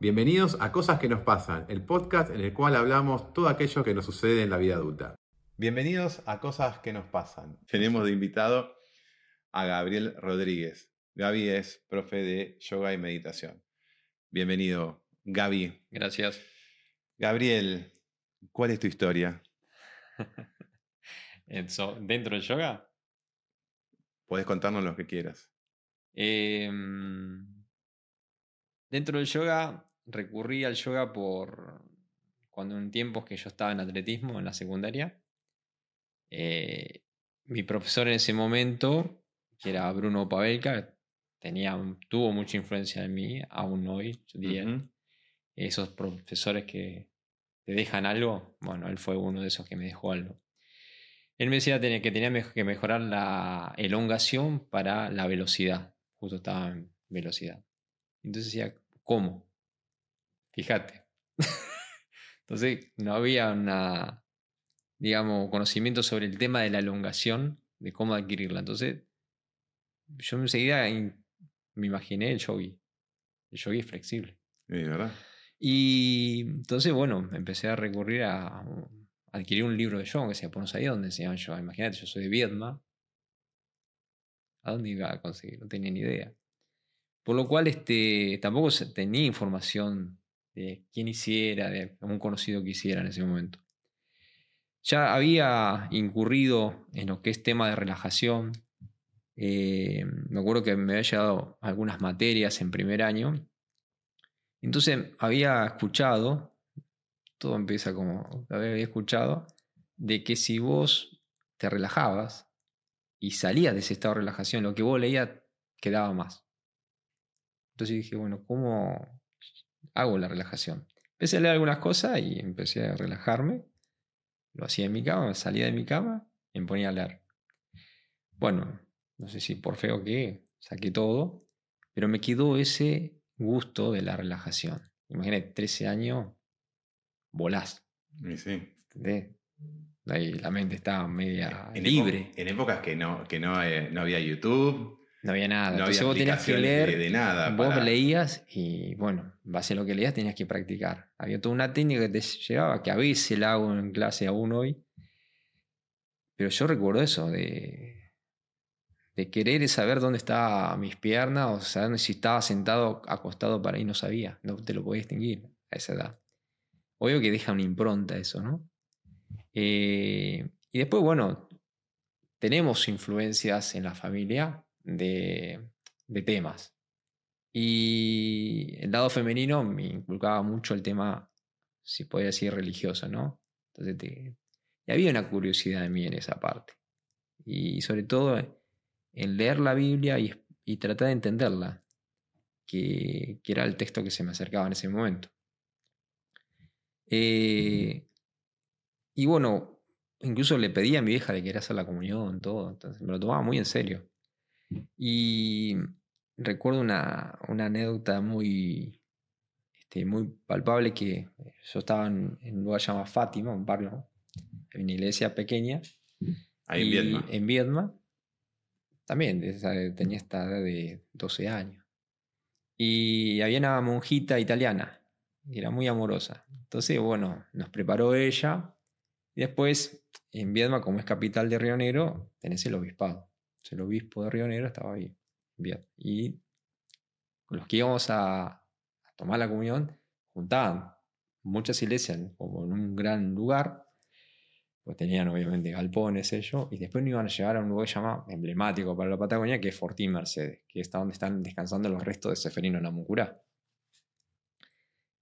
Bienvenidos a Cosas que nos pasan, el podcast en el cual hablamos todo aquello que nos sucede en la vida adulta. Bienvenidos a Cosas que nos pasan. Tenemos de invitado a Gabriel Rodríguez. Gaby es profe de yoga y meditación. Bienvenido, Gaby. Gracias. Gabriel, ¿cuál es tu historia? ¿Dentro del yoga? Puedes contarnos lo que quieras. Em, dentro del yoga, recurrí al yoga por cuando en tiempos que yo estaba en atletismo en la secundaria. Eh, mi profesor en ese momento, que era Bruno Pavelka, tenía, tuvo mucha influencia en mí, aún hoy, yo diría. Esos profesores que te dejan algo, bueno, él fue uno de esos que me dejó algo. Él me decía que tenía que mejorar la elongación para la velocidad. Justo estaba en velocidad. Entonces decía, ¿cómo? Fíjate. Entonces no había una, digamos, conocimiento sobre el tema de la elongación, de cómo adquirirla. Entonces yo enseguida me imaginé el yogi, el yogi flexible. ¿verdad? Y entonces, bueno, empecé a recurrir a, adquirir un libro de yoga que se no sabía dónde se llama yoga. Imagínate, yo soy de Vietnam. ¿A dónde iba a conseguir? No tenía ni idea. Por lo cual este, tampoco tenía información de quién hiciera, de un conocido que hiciera en ese momento. Ya había incurrido en lo que es tema de relajación. Eh, me acuerdo que me había llegado algunas materias en primer año. Entonces había escuchado, todo empieza como había escuchado, de que si vos te relajabas y salías de ese estado de relajación, lo que vos leías quedaba más. Entonces dije, bueno, ¿cómo hago la relajación? Empecé a leer algunas cosas y empecé a relajarme lo hacía en mi cama, salía de mi cama y me ponía a leer. Bueno, no sé si por feo que saqué todo, pero me quedó ese gusto de la relajación. Imagínate, 13 años, volás. Y sí. Ahí la mente estaba media libre. en épocas que no, que no, eh, no había YouTube, no había nada. No Entonces vos tenías que leer. De, nada vos leías y, bueno, base a lo que leías tenías que practicar. Había toda una técnica que te llevaba, que a veces la hago en clase aún hoy. Pero yo recuerdo eso, de, de querer saber dónde estaban mis piernas o saber si estaba sentado, acostado para ahí, no sabía. No te lo podía distinguir a esa edad. Obvio que deja una impronta eso, ¿no? Eh, y después, bueno, tenemos influencias en la familia de, temas. Y el lado femenino me inculcaba mucho el tema, si podía decir, religioso, ¿no? Entonces, y había una curiosidad en mí en esa parte. Y sobre todo en leer la Biblia y, tratar de entenderla, que, era el texto que se me acercaba en ese momento. Eh, y bueno, incluso le pedí a mi vieja de que hacer la comunión, todo, entonces me lo tomaba muy en serio. Y recuerdo una, anécdota muy, este, muy palpable que yo estaba en, un lugar llamado Fátima, un barrio, en una iglesia pequeña. Ahí en Viedma. En Viedma. También tenía esta edad de 12 años. Y había una monjita italiana, y era muy amorosa. Entonces, bueno, nos preparó ella. Y después, en Viedma, como es capital de Río Negro, tenés el obispado el obispo de Río Negro estaba ahí. Bien. Y los que íbamos a, tomar la comunión juntaban muchas iglesias como en un gran lugar, pues tenían obviamente galpones y después nos iban a llevar a un lugar llamado emblemático para la Patagonia, que es Fortín Mercedes, que está donde están descansando los restos de Seferino Namucurá.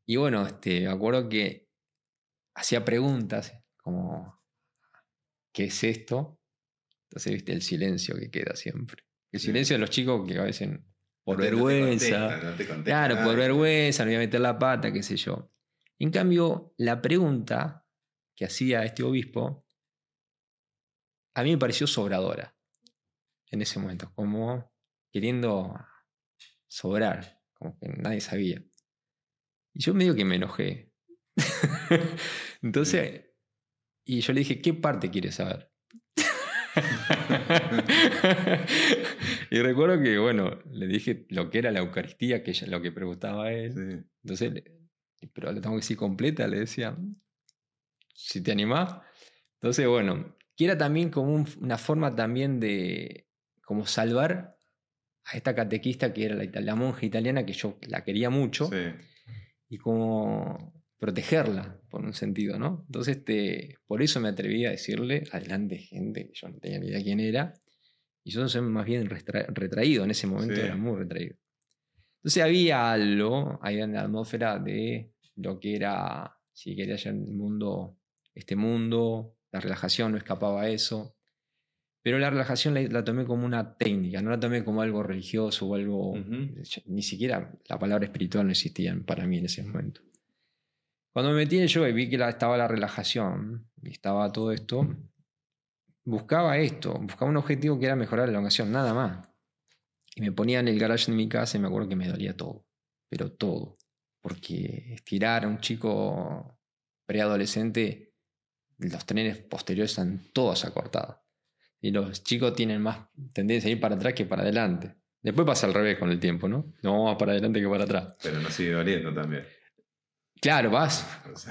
Y bueno, este, me acuerdo que hacía preguntas como, ¿qué es esto? Entonces, viste el silencio que queda siempre. El silencio de los chicos que a veces por vergüenza. claro, por vergüenza, no voy a meter la pata, qué sé yo. En cambio, la pregunta que hacía este obispo, a mí me pareció sobradora en ese momento, como queriendo sobrar, como que nadie sabía. Y yo medio que me enojé. Entonces, y yo le dije, ¿qué parte quieres saber? y recuerdo que, bueno, le dije lo que era la Eucaristía, que ella, lo que preguntaba a él. Entonces, pero le tengo que decir completa, le decía, si te animás. Entonces, bueno, que era también como una forma también de como salvar a esta catequista que era la, la monja italiana, que yo la quería mucho, y como protegerla, por un sentido, ¿no? Entonces, este, por eso me atreví a decirle, adelante gente, que yo no tenía ni idea quién era, y yo soy más bien retraído, en ese momento era muy retraído. Entonces había algo ahí en la atmósfera de lo que era, si quería ya el mundo, este mundo, la relajación no escapaba a eso, pero la relajación la, tomé como una técnica, no la tomé como algo religioso o algo, ni siquiera la palabra espiritual no existía para mí en ese momento. Cuando me metí en el yoga y vi que estaba la relajación y estaba todo esto, buscaba esto, buscaba un objetivo que era mejorar la elongación, nada más. Y me ponía en el garage de mi casa y me acuerdo que me dolía todo, pero todo. Porque estirar a un chico preadolescente, los trenes posteriores están todos acortados. Y los chicos tienen más tendencia a ir para atrás que para adelante. Después pasa al revés con el tiempo, ¿no? No más para adelante que para atrás. Pero no sigue doliendo también. Claro, vas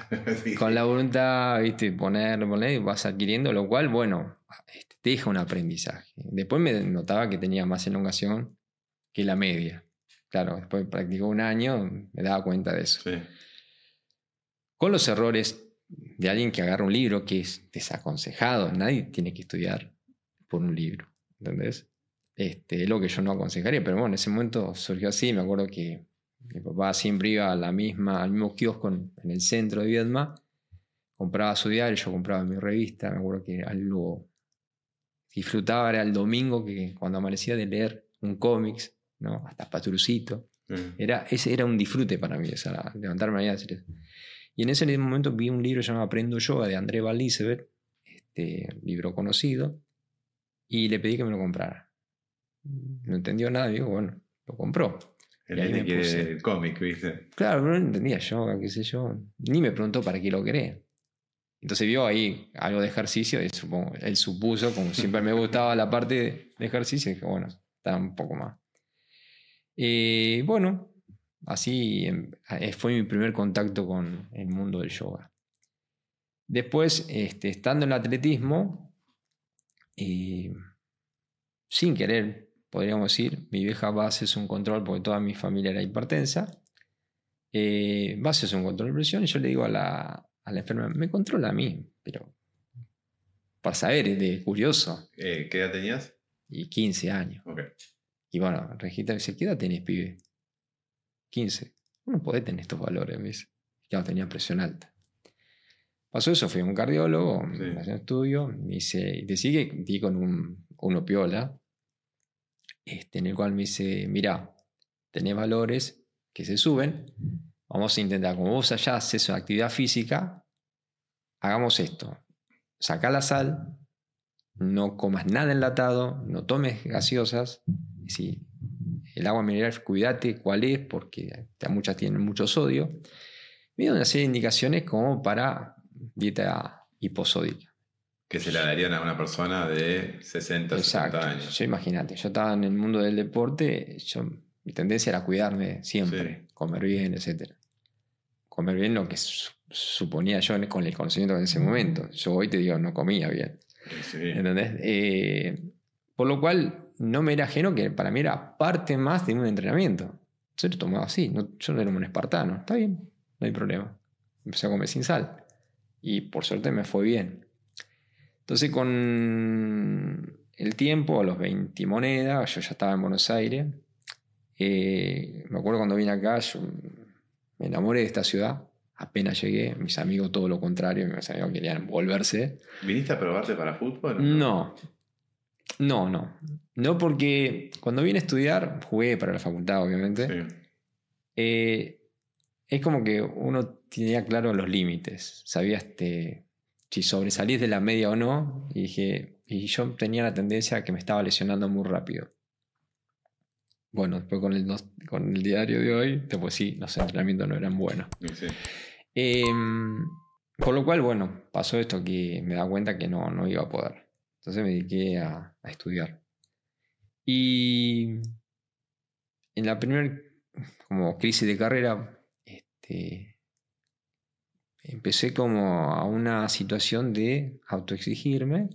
con la voluntad, viste, poner, poner, vas adquiriendo, lo cual, bueno, este, te deja un aprendizaje. Después me notaba que tenía más elongación que la media. Claro, después practicó un año, me daba cuenta de eso. Con los errores de alguien que agarra un libro que es desaconsejado, nadie tiene que estudiar por un libro, ¿entendés? Este, es lo que yo no aconsejaría, pero bueno, en ese momento surgió así, me acuerdo que mi papá siempre iba a la misma, al mismo kiosco en, el centro de Viedma, compraba su diario, yo compraba mi revista, me acuerdo que algo disfrutaba era el domingo que cuando amanecía de leer un cómics, ¿no? hasta Patrucito. Mm. Era, ese era un disfrute para mí, esa, levantarme ahí a hacer eso. Y en ese momento vi un libro llamado Aprendo Yoga de André Van este libro conocido, y le pedí que me lo comprara. No entendió nada, digo, bueno, lo compró. El el cómic, ¿viste? Claro, no entendía yo, qué sé yo. Ni me preguntó para qué lo quería. Entonces vio ahí algo de ejercicio y supongo, él supuso, como siempre me gustaba la parte de ejercicio, dije, bueno, está un poco más. Y bueno, así em, eh, fue mi primer contacto con el mundo del yoga. Después, este, estando en el atletismo, y sin querer, podríamos decir, mi vieja base es un control porque toda mi familia era hipertensa. Eh, base es un control de presión y yo le digo a la, a la enfermera, me controla a mí, pero para saber, de curioso. Eh, ¿Qué edad tenías? Y 15 años. Y bueno, Regita dice, ¿qué edad tenés, pibe? 15. No podés tener estos valores, me dice. Claro, tenía presión alta. Pasó eso, fui a un cardiólogo, sí. me un estudio, me dice, y te sigue, di con un, uno piola, este, en el cual me dice, mira, tenés valores que se suben, vamos a intentar, como vos allá haces actividad física, hagamos esto, saca la sal, no comas nada enlatado, no tomes gaseosas, el agua mineral, cuídate cuál es, porque muchas tienen mucho sodio. Me una serie de indicaciones como para dieta hiposódica. Que se la darían a una persona de 60, Exacto. 60 años. Yo imagínate, yo estaba en el mundo del deporte, yo, mi tendencia era cuidarme siempre, comer bien, etc. Comer bien lo que suponía yo con el conocimiento en ese momento. Yo hoy te digo, no comía bien. ¿Entendés? Eh, por lo cual no me era ajeno que para mí era parte más de un entrenamiento. Yo lo tomaba así, yo no era un espartano. Está bien, no hay problema. Empecé a comer sin sal y por suerte me fue bien. Entonces con el tiempo, a los 20 monedas, yo ya estaba en Buenos Aires. Eh, me acuerdo cuando vine acá, yo me enamoré de esta ciudad. Apenas llegué, mis amigos todo lo contrario, mis amigos querían volverse. ¿Viniste a probarte para fútbol? No, no, no. No porque cuando vine a estudiar, jugué para la facultad, obviamente. Sí. Eh, es como que uno tenía claro los límites, sabía este, si sobresalís de la media o no, y dije, y yo tenía la tendencia a que me estaba lesionando muy rápido. Bueno, después con el, con el diario de hoy, después sí, los entrenamientos no eran buenos. Em, por lo cual, bueno, pasó esto que me da cuenta que no, no iba a poder. Entonces me dediqué a, a estudiar. Y en la primera crisis de carrera, este, empecé como a una situación de autoexigirme.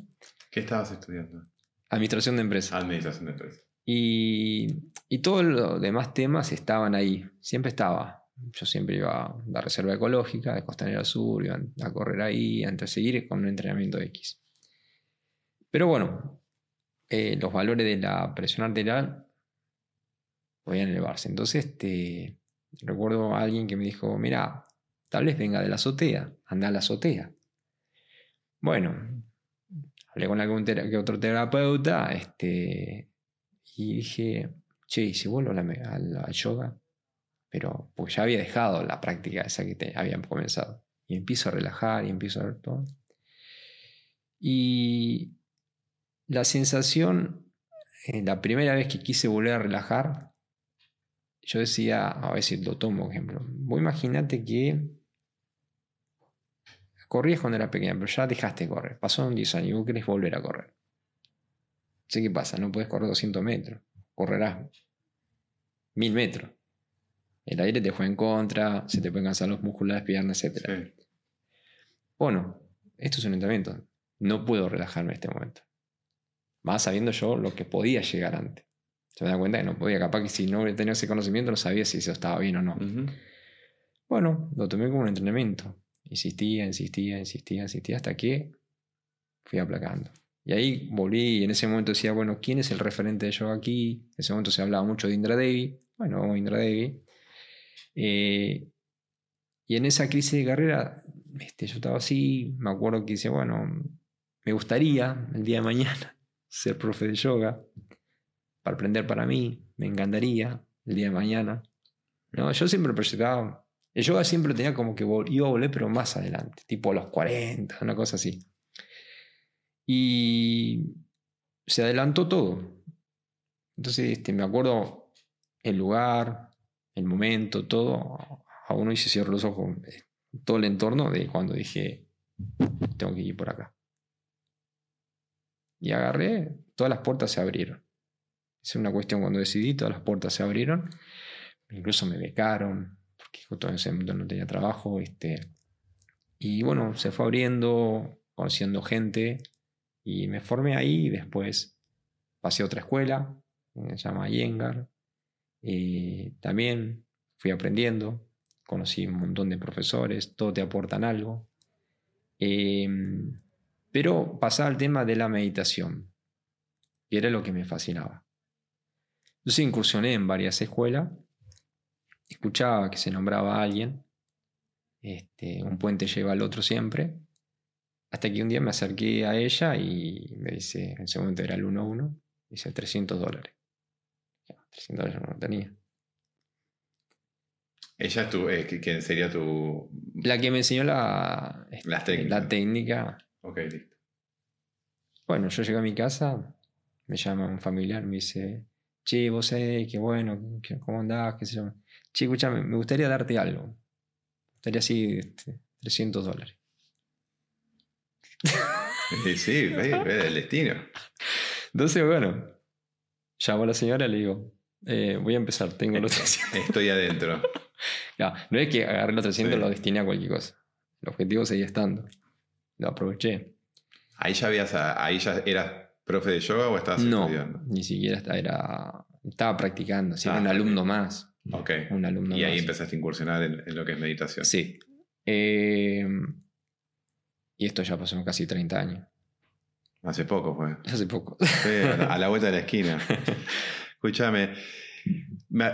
¿Qué estabas estudiando? Administración de empresas. Administración de empresas. Y, y todos los demás temas estaban ahí, siempre estaba. Yo siempre iba a la reserva ecológica de Costanera Sur, iba a correr ahí, antes de seguir con un entrenamiento X. Pero bueno, eh, los valores de la presión arterial podían elevarse. Entonces, este, recuerdo a alguien que me dijo, mira, tal vez venga de la azotea, anda a la azotea. Bueno, hablé con algún otro terapeuta este, y dije, che, si vuelvo al yoga, pero porque ya había dejado la práctica esa que te, habían comenzado. Y empiezo a relajar y empiezo a ver todo. Y la sensación, eh, la primera vez que quise volver a relajar, yo decía, a si lo tomo ejemplo, vos imagínate que corrías cuando era pequeño, pero ya dejaste de correr, pasaron 10 años y vos querés volver a correr. Sé qué pasa, no puedes correr 200 metros, correrás 1000 metros. El aire te fue en contra, se te pueden cansar los músculos, las piernas, etc. Bueno, esto es un entrenamiento. No puedo relajarme en este momento. Más sabiendo yo lo que podía llegar antes se me da cuenta que no podía, capaz que si no hubiera tenido ese conocimiento no sabía si eso estaba bien o no. Bueno, lo tomé como un entrenamiento. Insistía, insistía, insistía, insistía hasta que fui aplacando. Y ahí volví y en ese momento decía, bueno, ¿quién es el referente de yoga aquí? En ese momento se hablaba mucho de Indra Devi. Bueno, Indra Devi. Eh, y en esa crisis de carrera, este, yo estaba así, me acuerdo que decía, bueno, me gustaría el día de mañana ser profe de yoga para aprender para mí, me encantaría el día de mañana. No, yo siempre proyectaba, el yoga siempre tenía como que iba a volver, pero más adelante, tipo a los 40, una cosa así. Y se adelantó todo. Entonces este, me acuerdo el lugar, el momento, todo. A uno y se cierro los ojos, todo el entorno de cuando dije, tengo que ir por acá. Y agarré, todas las puertas se abrieron. Es una cuestión cuando decidí, todas las puertas se abrieron. Incluso me becaron, porque justo en ese momento no tenía trabajo. Este, y bueno, se fue abriendo, conociendo gente. Y me formé ahí después pasé a otra escuela, que se llama Yengar. Y también fui aprendiendo, conocí un montón de profesores, todos te aportan algo. Em, pero pasaba al tema de la meditación, y era lo que me fascinaba. Entonces incursioné en varias escuelas, escuchaba que se nombraba a alguien, este, un puente lleva al otro siempre, hasta que un día me acerqué a ella y me dice, en ese momento era el 1-1, dice 300 dólares. 300 dólares no lo tenía. Ella es tu, eh, ¿quién sería tu...? La que me enseñó la, este, la técnica. Ok, listo. Bueno, yo llego a mi casa, me llama un familiar, me dice, che, vos sé, qué bueno, ¿cómo andás? ¿Qué sé yo? Che, escúchame, me gustaría darte algo. Me gustaría así 300 este, dólares. Sí, sí, el destino. Entonces, bueno, llamo a la señora y le digo, eh, voy a empezar, tengo los 300. Estoy adentro. no, es que agarré los 300 y lo destiné a cualquier cosa. El objetivo seguía estando. Lo aproveché. Ahí ya habías, ahí ya eras profe de yoga o estabas no, estudiando? Ni siquiera estaba, era, estaba practicando, era ah, un alumno más. Ok. Un alumno y ahí empezaste a incursionar en, lo que es meditación. Sí. Eh, y esto ya pasó casi 30 años. Hace poco fue. Hace poco. a la vuelta de la esquina. Escúchame.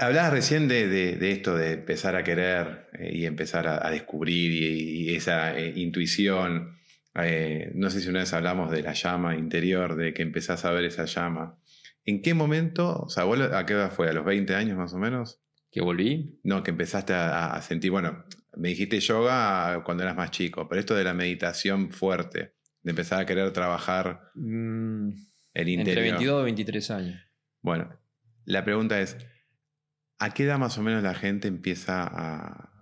Hablabas recién de, esto de empezar a querer eh, y empezar a, descubrir y, esa eh, intuición. Eh, no sé si una vez hablamos de la llama interior, de que empezás a ver esa llama. ¿En qué momento, o sea, a qué edad fue? ¿A los 20 años más o menos? ¿Que volví? No, que empezaste a, sentir, bueno, me dijiste yoga cuando eras más chico, pero esto de la meditación fuerte, de empezar a querer trabajar mm, el interior. Entre 22 y 23 años. Bueno, la pregunta es, ¿a qué edad más o menos la gente empieza a,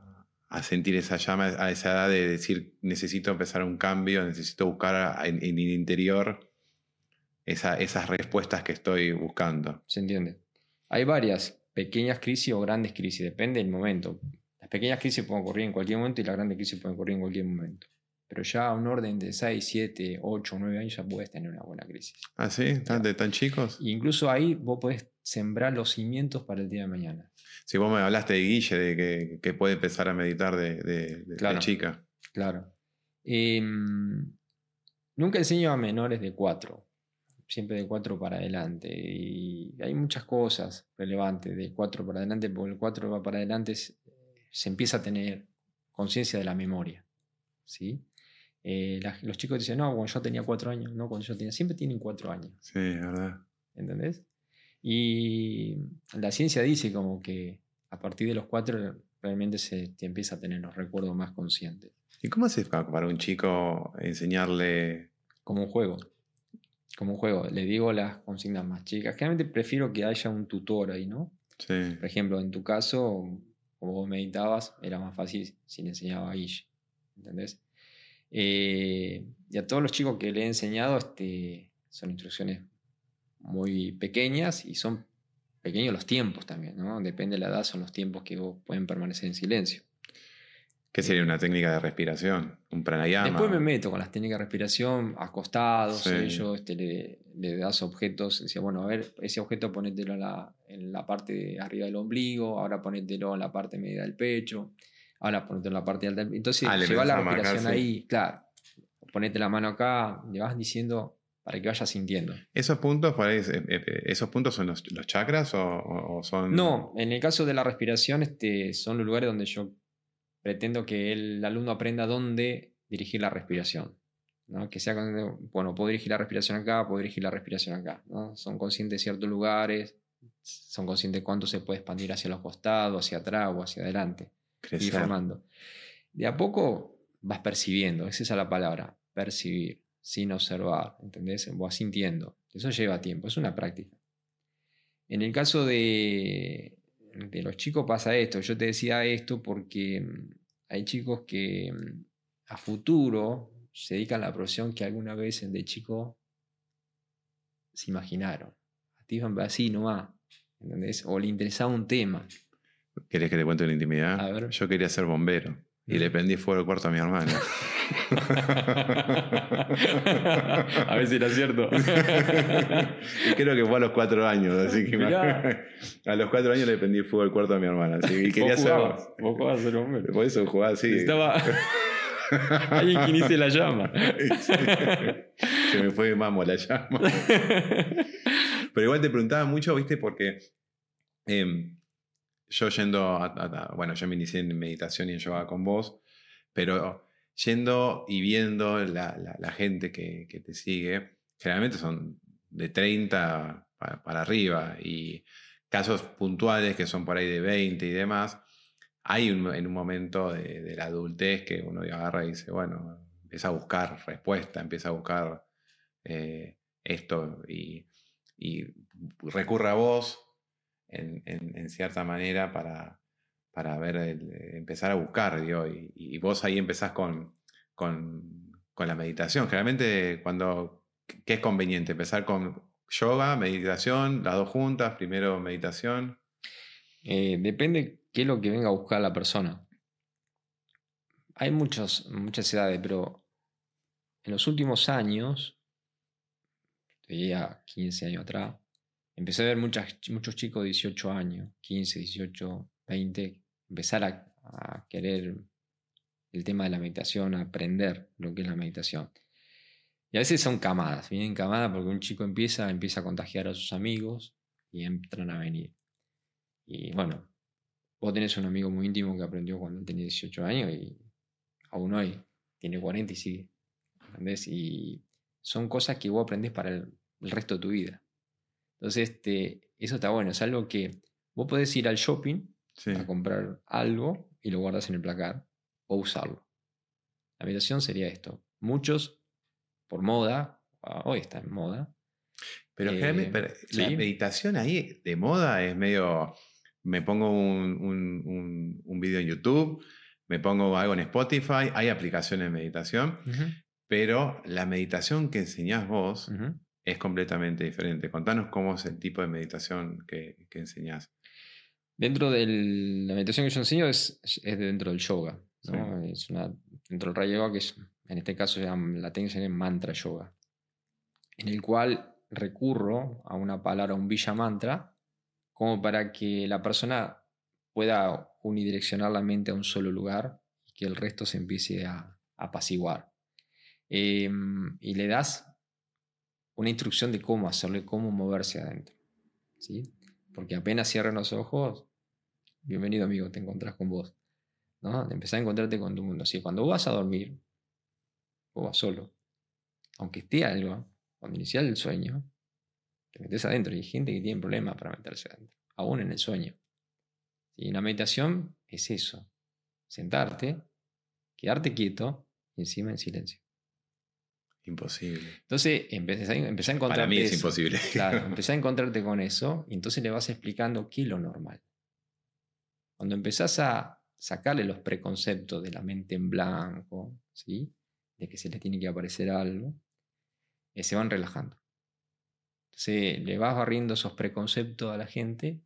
a sentir esa llama a esa edad de decir, necesito empezar un cambio, necesito buscar en, el interior esa- esas respuestas que estoy buscando. ¿Se entiende? Hay varias pequeñas crisis o grandes crisis, depende del momento. Las pequeñas crisis pueden ocurrir en cualquier momento y las grandes crisis pueden ocurrir en cualquier momento. Pero ya a un orden de 6, 7, 8, 9 años ya puedes tener una buena crisis. ¿Ah, sí? ¿Tan, de tan chicos? Incluso ahí vos podés sembrar los cimientos para el día de mañana. Si vos me hablaste de Guille, de que, que puede empezar a meditar de, de- de- de Claro. chica. Claro. Em, nunca enseño a menores de 4, siempre de 4 para adelante. Y hay muchas cosas relevantes de 4 para adelante, porque el 4 va para adelante se empieza a tener conciencia de la memoria. ¿sí? Eh, la- los chicos dicen, no, cuando yo tenía 4 años, no, cuando yo tenía, siempre tienen 4 años. Sí, es verdad. ¿entendés? Y la ciencia dice como que a partir de los 4 realmente se te empieza a tener los recuerdos más conscientes. ¿Y cómo haces pa- para un chico enseñarle? como un juego. Como un juego. Le digo las consignas más chicas. Generalmente prefiero que haya un tutor ahí, ¿no? Sí, Por ejemplo, en tu caso, como vos meditabas, era más fácil si le enseñaba a Guille. ¿Entendés? Eh, y a todos los chicos que le he enseñado, este, son instrucciones muy pequeñas y son pequeños los tiempos también, ¿no? Depende de la edad, son los tiempos que vos pueden permanecer en silencio. ¿Qué sería una técnica de respiración? ¿Un pranayama? Después me meto con las técnicas de respiración, acostados, Sí. ellos, este, le, le das objetos, decía, bueno, a ver, ese objeto ponételo en la, en la parte de arriba del ombligo, ahora ponételo en la parte media del pecho, ahora ponételo en la parte alta del Entonces, Ah, le lleva la respiración sí. ahí, claro, ponete la mano acá, le vas diciendo para que vayas sintiendo. ¿Esos puntos, ahí, eh, eh, ¿esos puntos son los, los chakras o, son...? No, en el caso de la respiración, este, son los lugares donde yo pretendo que el alumno aprenda dónde dirigir la respiración. ¿no? Que sea, bueno, puedo dirigir la respiración acá, puedo dirigir la respiración acá. ¿no? Son conscientes de ciertos lugares, son conscientes de cuánto se puede expandir hacia los costados, hacia atrás o hacia adelante. Crecer. formando. De a poco vas percibiendo, esa es la palabra, percibir, sin observar, ¿entendés? Vas sintiendo. Eso lleva tiempo, es una práctica. En el caso de, de los chicos pasa esto. Yo te decía esto porque mm, hay chicos que mm, a futuro se dedican a la profesión que alguna vez de chico se imaginaron. Activan así nomás, ¿entendés? O le interesaba un tema. ¿Querés que te cuente una intimidad? A ver. Yo quería ser bombero y le prendí fuego al cuarto a mi hermana. a ver si era cierto. y creo que fue a los cuatro años, así que Mirá. a los cuatro años le prendí fuego al cuarto a mi hermana. así que- y quería ser vos jugabas ser bombero. Por eso jugaba así. Necesitaba alguien que inicie la llama. Se me fue mamo la llama. Pero igual te preguntaba mucho, ¿viste? Porque em, yo yendo a, a- a- Bueno, yo me inicié en meditación y en yoga con vos, pero yendo y viendo la, la- la gente que, que te sigue, generalmente son de 30 pa- para, arriba y casos puntuales que son por ahí de 20 y demás. Hay un- en un momento de, de la adultez que uno agarra y dice, bueno, empieza a buscar respuesta, empieza a buscar eh, esto y, y recurre a vos en, cierta manera para, para ver, el- empezar a buscar, digo, y, vos ahí empezás con, con, con la meditación. Generalmente cuando, ¿qué es conveniente? Empezar con yoga, meditación, las dos juntas, primero meditación. Eh, depende qué es lo que venga a buscar la persona. Hay muchos, muchas edades, pero en los últimos años, diría 15 años atrás, empecé a ver muchas, muchos chicos de 18 años, 15, 18, 20, empezar a, a querer el tema de la meditación, a aprender lo que es la meditación. Y a veces son camadas, vienen camadas porque un chico empieza, empieza a contagiar a sus amigos y entran a venir. Y bueno, vos tenés un amigo muy íntimo que aprendió cuando tenía 18 años y aún hoy tiene 40 y sigue. ¿Entendés? Y son cosas que vos aprendés para el, el resto de tu vida. Entonces, este, eso está bueno. Es algo que vos podés ir al shopping Sí. a comprar algo y lo guardas en el placar o usarlo. La meditación sería esto. Muchos, por moda, ah, hoy está en moda, Pero Eh, generalmente pero la sí. meditación ahí de moda es medio. Me pongo un, un, un- un video en YouTube, me pongo algo en Spotify, hay aplicaciones de meditación, pero la meditación que enseñás vos Ujú. Es completamente diferente. Contanos cómo es el tipo de meditación que, que enseñás. Dentro de la meditación que yo enseño es, es dentro del yoga. Es una, dentro del Rayo Yoga, que es, en este caso la técnica es mantra yoga, en el cual recurro a una palabra, un villa mantra, como para que la persona pueda unidireccionar la mente a un solo lugar y que el resto se empiece a, apaciguar. Em, y le das una instrucción de cómo hacerlo cómo moverse adentro. ¿sí? Porque apenas cierran los ojos, bienvenido amigo, te encontrás con vos. ¿no? Empezás a encontrarte con tu mundo. Así cuando vas a dormir, vos vas solo. Aunque esté algo, cuando inicias el sueño, te metes adentro. Y hay gente que tiene problemas para meterse adentro, aún en el sueño. Y la meditación es eso: sentarte, quedarte quieto y encima en silencio. Imposible. Entonces empecé a, empecé a encontrarte. Para mí es imposible. Claro, empecé a encontrarte con eso y entonces le vas explicando qué es lo normal. Cuando empezás a sacarle los preconceptos de la mente en blanco, ¿sí? de que se le tiene que aparecer algo, eh, se van relajando. Entonces le vas barriendo esos preconceptos a la gente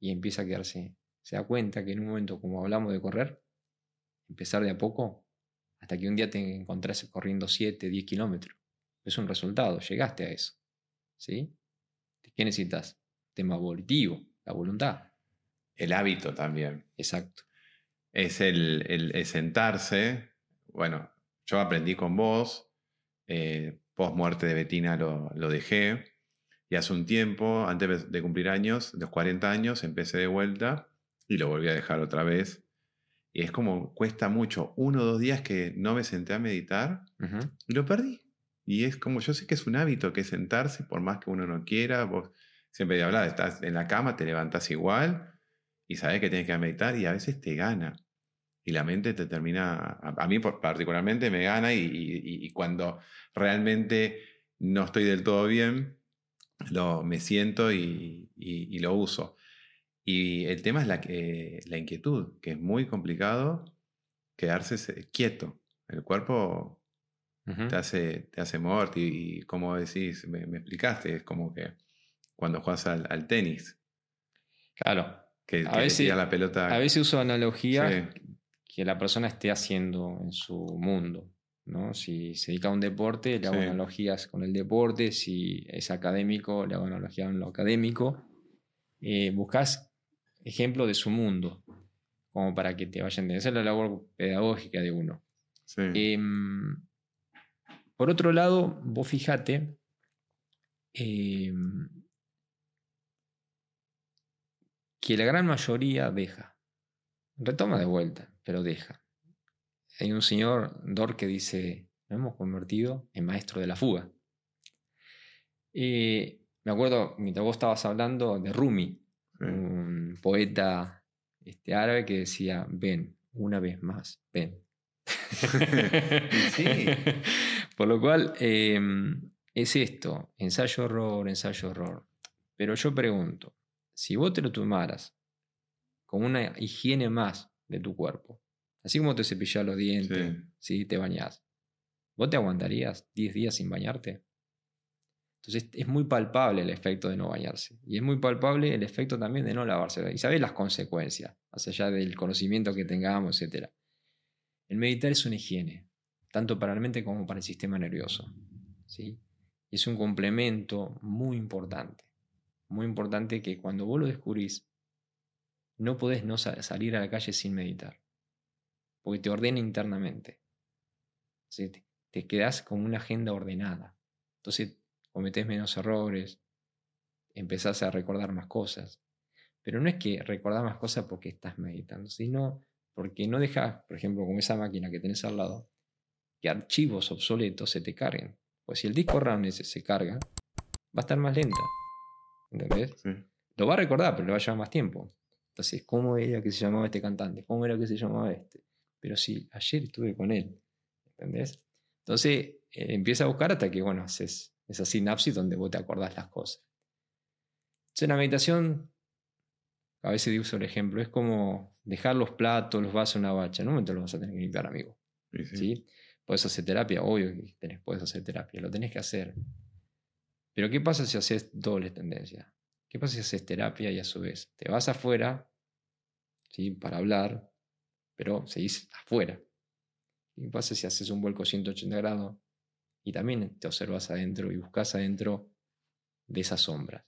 y empieza a quedarse. Se da cuenta que en un momento, como hablamos de correr, empezar de a poco, hasta que un día te encontrás corriendo 7, 10 kilómetros. Es un resultado, llegaste a eso. ¿Sí? ¿Qué necesitas? Tema volitivo, la voluntad. El hábito también. Exacto es el, sentarse. Bueno, yo aprendí con vos, eh, post muerte de Betina lo, dejé, y hace un tiempo, antes de cumplir años, de los 40 años, empecé de vuelta y lo volví a dejar otra vez. Y es como, cuesta mucho, uno o dos días que no me senté a meditar y lo perdí. Y es como, yo sé que es un hábito que sentarse, por más que uno no quiera, vos siempre de hablar, estás en la cama, te levantas igual y sabes que tienes que meditar y a veces te gana y la mente te termina, a, mí particularmente me gana y, cuando realmente no estoy del todo bien, lo, me siento y, lo uso. Y el tema es la, la inquietud, que es muy complicado quedarse quieto. El cuerpo te, hace, te hace mover y, como decís, me, explicaste, es como que cuando juegas al, tenis. Claro. Que, a, veces, la pelota. a veces uso analogía que la persona esté haciendo en su mundo. ¿no? Si se dedica a un deporte, le hago analogías con el deporte, si es académico, le hago analogías con lo académico. Eh, buscas ejemplo de su mundo, como para que te vayan a Esa es la labor pedagógica de uno. Em, por otro lado, vos fíjate em, que la gran mayoría deja, retoma de vuelta pero deja. Hay un señor, Dor, que dice, nos hemos convertido en maestro de la fuga. Y me acuerdo, mientras vos estabas hablando de Rumi, un poeta este, árabe que decía, ven, una vez más, ven. Por lo cual, em, es esto, ensayo horror, ensayo horror. Pero yo pregunto, si vos te lo tomaras como una higiene más de tu cuerpo. Así como te cepillas los dientes, si te bañas. ¿Vos te aguantarías 10 días sin bañarte? Entonces es muy palpable el efecto de no bañarse. Y es muy palpable el efecto también de no lavarse. Y sabes las consecuencias, más allá del conocimiento que tengamos, etc. El meditar es una higiene, tanto para la mente como para el sistema nervioso. ¿sí? Es un complemento muy importante. Muy importante que cuando vos lo descubrís, no podés no salir a la calle sin meditar, porque te ordena internamente. Te, te quedás con una agenda ordenada. Entonces cometés menos errores, empezás a recordar más cosas. Pero no es que recordar más cosas porque estás meditando, sino porque no dejas, por ejemplo, con esa máquina que tenés al lado, que archivos obsoletos se te carguen. Pues si el disco RAM se, se carga, va a estar más lento. ¿Entendés? Lo va a recordar, pero le va a llevar más tiempo. Entonces, ¿cómo era que se llamaba este cantante? ¿Cómo era que se llamaba este? Pero si ayer estuve con él, ¿entendés? Entonces, eh, empieza a buscar hasta que, bueno, haces esa sinapsis donde vos te acordás las cosas. Entonces, la meditación, a veces digo el ejemplo, es como dejar los platos, los vasos en una bacha. En un momento los vas a tener que limpiar, amigo. Sí, Puedes hacer terapia, obvio que tenés, puedes hacer terapia, lo tenés que hacer. Pero ¿qué pasa si haces doble tendencia? ¿Qué pasa si haces terapia y a su vez te vas afuera, ¿sí? Para hablar, pero seguís afuera. ¿Qué pasa si haces un vuelco 180 grados y también te observas adentro y buscas adentro de esas sombras?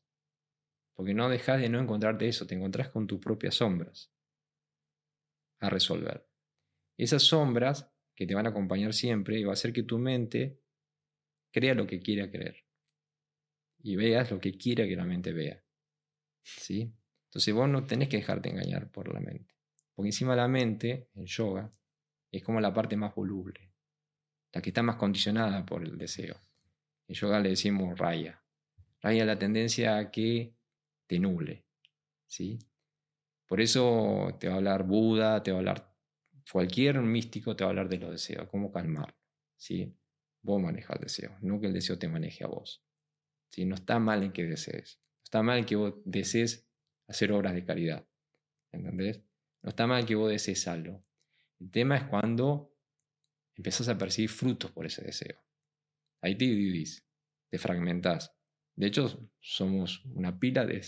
Porque no dejas de no encontrarte eso, te encontrás con tus propias sombras a resolver. Esas sombras que te van a acompañar siempre y va a hacer que tu mente crea lo que quiera creer y veas lo que quiera que la mente vea. ¿Sí? Entonces vos no tenés que dejarte engañar por la mente. Porque encima la mente, en yoga, es como la parte más voluble, la que está más condicionada por el deseo. En yoga le decimos raya. Raya la tendencia a que te nuble. ¿sí? Por eso te va a hablar Buda, te va a hablar cualquier místico, te va a hablar de los deseos, cómo calmar. ¿sí? Vos manejas el deseo, no que el deseo te maneje a vos. ¿sí? No está mal en que desees. No está mal que vos desees hacer obras de caridad. ¿Entendés? No está mal que vos desees algo. El tema es cuando empezás a percibir frutos por ese deseo. Ahí te dividís, te fragmentás. De hecho, somos una pila de,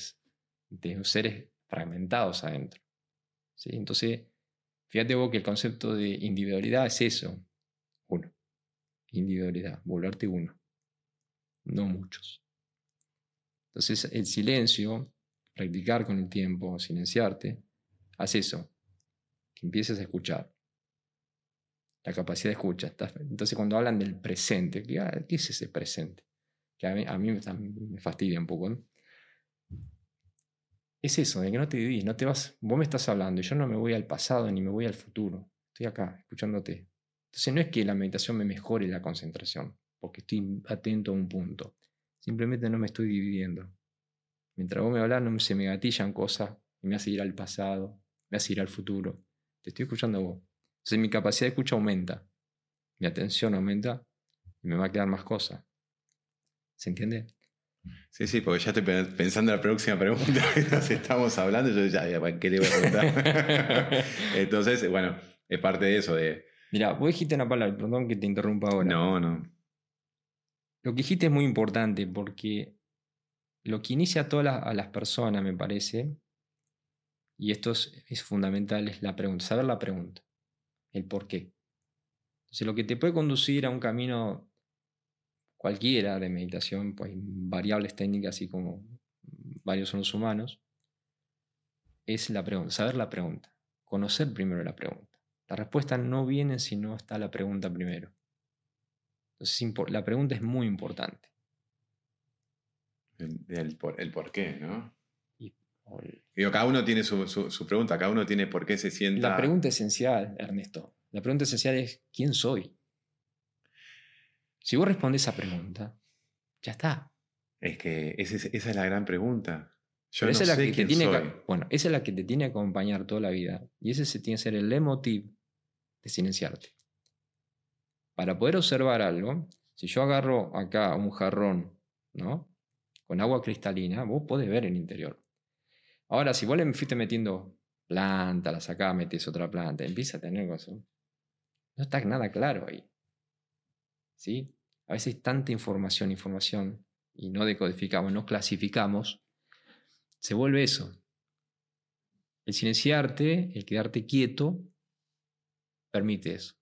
de seres fragmentados adentro. ¿sí? Entonces, fíjate vos que el concepto de individualidad es eso. Uno. Individualidad, volverte uno. No muchos. Entonces, el silencio, practicar con el tiempo, silenciarte, haz eso. Que empieces a escuchar la capacidad de escucha. Entonces, cuando hablan del presente, ¿qué, es ese presente? Que a mí, me fastidia un poco. Es eso, de que no te vivís, no te vas. Vos me estás hablando y yo no me voy al pasado ni me voy al futuro. Estoy acá, escuchándote. Entonces, no es que la meditación me mejore la concentración, porque estoy atento a un punto. Simplemente no me estoy dividiendo. Mientras vos me hablas, no se me gatillan cosas y me hace ir al pasado, me hace ir al futuro. Te estoy escuchando vos. Entonces mi capacidad de escucha aumenta, mi atención aumenta y me va a quedar más cosas. ¿Se entiende? Sí, sí, porque ya estoy pensando en la próxima pregunta que nos estamos hablando. Yo ya, ¿qué le voy a preguntar? Entonces, bueno, es parte de eso. De... Mira, vos dijiste una palabra, perdón que te interrumpa ahora. No, no. Lo que dijiste es muy importante porque lo que inicia a todas las, personas, me parece, y esto es fundamental, es la pregunta, saber la pregunta el por qué. Entonces, lo que te puede conducir a un camino cualquiera de meditación, pues variables técnicas, así como varios son los humanos, es la pregunta, saber la pregunta, conocer primero la pregunta. La respuesta no viene si no está la pregunta primero. Entonces, la pregunta es muy importante. El, por, qué, ¿no? Cada uno tiene su, pregunta, cada uno tiene por qué se sienta. La pregunta esencial, Ernesto, la pregunta esencial es: ¿quién soy? Si vos respondes esa pregunta, ya está. Es que esa es, la gran pregunta. Yo esa es la que te tiene bueno, esa es la que te tiene que acompañar toda la vida. Y ese se tiene que ser el emotivo de silenciarte. Para poder observar algo, si yo agarro acá un jarrón, ¿no? Con agua cristalina, vos podés ver el interior. Ahora, si vos le fuiste metiendo planta, la sacás, metes otra planta, empieza a tener cosas. No está nada claro ahí. ¿Sí? A veces tanta información, información, y no decodificamos, no clasificamos, se vuelve eso. El silenciarte, el quedarte quieto, permite eso.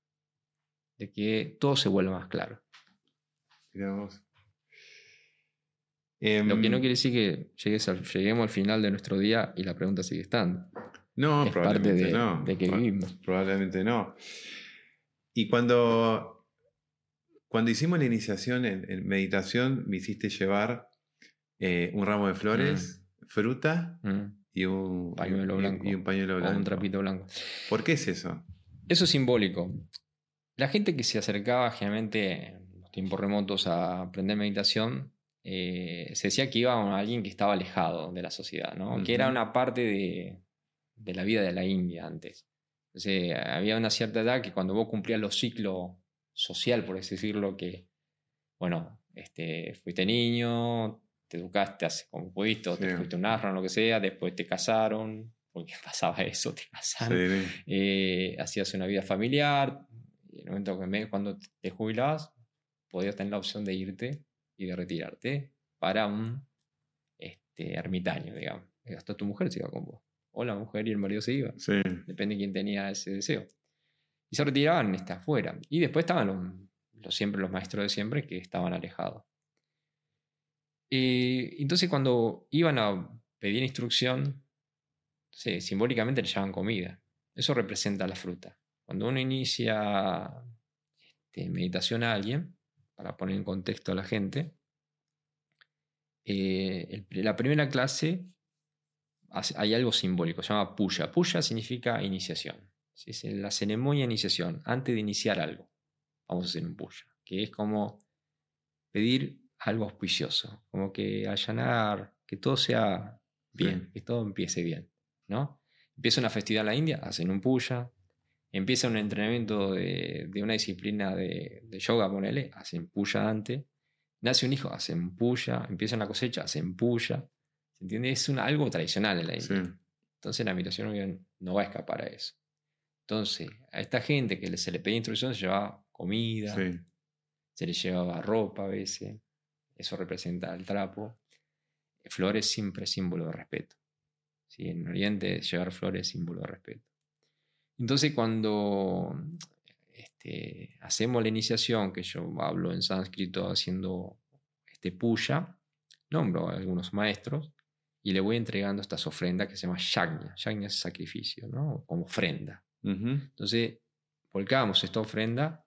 De que todo se vuelva más claro. Lo que no em, quiere decir que lleguemos al final de nuestro día y la pregunta sigue estando. No, es probablemente parte de, no. De que vivimos. Probablemente no. Y cuando, cuando hicimos la iniciación en, meditación, me hiciste llevar eh, un ramo de flores, mm. fruta mm. y, un, pañuelo blanco, y un pañuelo blanco. O un trapito blanco. ¿Por qué es eso? Eso es simbólico. La gente que se acercaba generalmente en los tiempos remotos a aprender meditación eh, se decía que iba a alguien que estaba alejado de la sociedad, ¿no? que era una parte de, de, la vida de la India antes. Entonces, había una cierta edad que cuando vos cumplías los ciclos social, por así decirlo, que, bueno, este, fuiste niño, te educaste como pudiste, te fuiste un o lo que sea, después te casaron, porque pasaba eso, te casaron, eh, hacías una vida familiar, y en el momento que me, cuando te jubilabas, podías tener la opción de irte y de retirarte para un este, ermitaño, digamos. Hasta tu mujer se iba con vos. O la mujer y el marido se iban. Sí. Depende de quién tenía ese deseo. Y se retiraban está afuera. Y después estaban los, siempre los maestros de siempre que estaban alejados. Y entonces cuando iban a pedir instrucción, simbólicamente le llevaban comida. Eso representa la fruta. Cuando uno inicia este, meditación a alguien, para poner en contexto a la gente, eh, la primera clase hay algo simbólico, se llama puya. Puya significa iniciación. Es la ceremonia de iniciación, antes de iniciar algo. Vamos a hacer un puya, que es como pedir algo auspicioso, como que allanar, que todo sea bien, que todo empiece bien, ¿no? Empieza una festividad en la India, hacen un puya, empieza un entrenamiento de, una disciplina de, yoga, ponele, hacen puya antes, nace un hijo, hacen puya, empieza una cosecha, hacen puya, ¿se entiende? Es algo tradicional en la India. Entonces la meditación no va a escapar a eso. Entonces, a esta gente que se le pedía instrucción se llevaba comida, se le llevaba ropa a veces, eso representa el trapo. Flores siempre es símbolo de respeto. ¿sí? En Oriente llevar flores es símbolo de respeto. Entonces cuando este, hacemos la iniciación, que yo hablo en sánscrito haciendo este puya, nombro a algunos maestros y le voy entregando estas ofrendas que se llama yagna. Yagna es sacrificio, ¿no? Como ofrenda. Entonces, volcamos esta ofrenda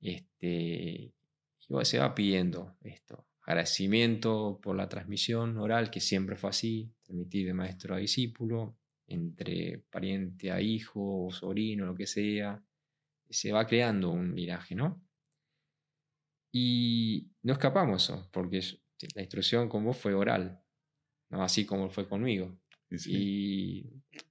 este, y se va pidiendo esto. Agradecimiento por la transmisión oral, que siempre fue así, transmitir de maestro a discípulo, entre pariente a hijo, o sobrino, lo que sea. Se va creando un linaje, ¿no? Y no escapamos eso, porque la instrucción con vos fue oral, ¿no? así como fue conmigo. Y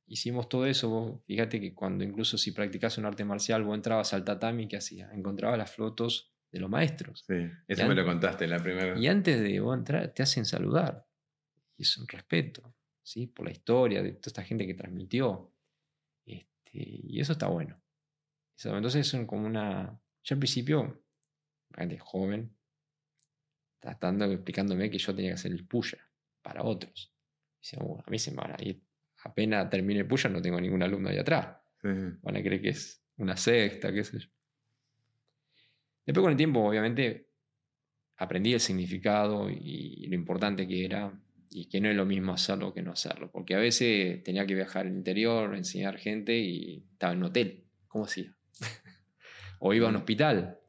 hicimos todo eso. fíjate que cuando incluso si practicas un arte marcial, vos entrabas al tatami, ¿qué hacía? Encontrabas las fotos de los maestros. Sí, eso me lo contaste en la primera. Y antes de vos entrar, te hacen saludar. Y es un respeto, ¿sí? Por la historia de toda esta gente que transmitió. Este, y eso está bueno. Entonces son como una... Yo al principio, joven, tratando, explicándome que yo tenía que hacer el puya para otros. Uh, a mí se me van a ir. Apenas termine el puya no tengo ningún alumno ahí atrás. Van a creer que es una sexta, qué sé yo. Después con el tiempo, obviamente, aprendí el significado y lo importante que era y que no es lo mismo hacerlo que no hacerlo. Porque a veces tenía que viajar al interior, enseñar gente y estaba en un hotel. ¿Cómo hacía? o iba a un hospital